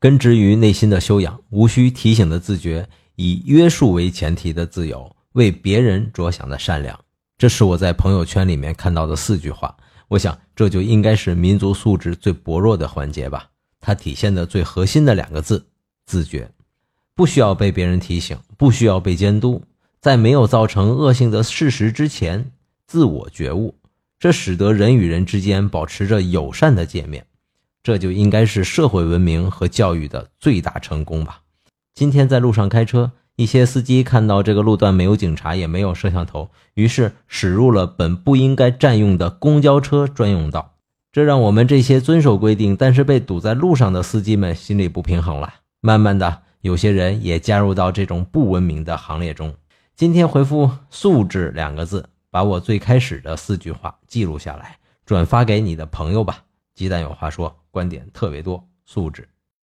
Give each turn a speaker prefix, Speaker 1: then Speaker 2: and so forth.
Speaker 1: 根植于内心的修养，无需提醒的自觉，以约束为前提的自由，为别人着想的善良。这是我在朋友圈里面看到的四句话。我想，这就应该是民族素质最薄弱的环节吧。它体现的最核心的两个字：自觉。不需要被别人提醒，不需要被监督，在没有造成恶性的事实之前，自我觉悟，这使得人与人之间保持着友善的界面，这就应该是社会文明和教育的最大成功吧。今天在路上开车，一些司机看到这个路段没有警察，也没有摄像头，于是驶入了本不应该占用的公交车专用道，这让我们这些遵守规定但是被堵在路上的司机们心里不平衡了。慢慢的。有些人也加入到这种不文明的行列中。今天回复“素质”两个字，把我最开始的四句话记录下来，转发给你的朋友吧。鸡蛋有话说，观点特别多，素质。